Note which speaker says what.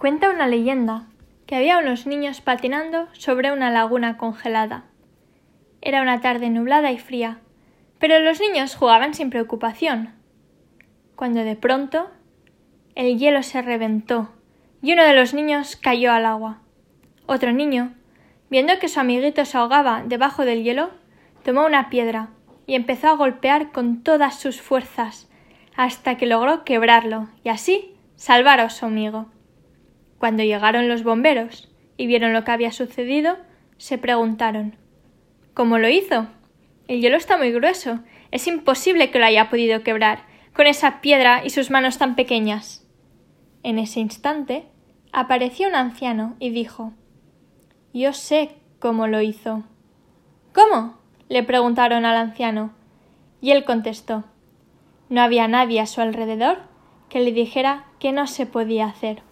Speaker 1: Cuenta una leyenda que había unos niños patinando sobre una laguna congelada. Era una tarde nublada y fría, pero los niños jugaban sin preocupación. Cuando de pronto el hielo se reventó y uno de los niños cayó al agua. Otro niño, viendo que su amiguito se ahogaba debajo del hielo, tomó una piedra y empezó a golpear con todas sus fuerzas hasta que logró quebrarlo y así salvar a su amigo. Cuando llegaron los bomberos y vieron lo que había sucedido, se preguntaron ¿Cómo lo hizo? El hielo está muy grueso. Es imposible que lo haya podido quebrar, con esa piedra y sus manos tan pequeñas. En ese instante apareció un anciano y dijo Yo sé cómo lo hizo. ¿Cómo? le preguntaron al anciano. Y él contestó No había nadie a su alrededor que le dijera que no se podía hacer.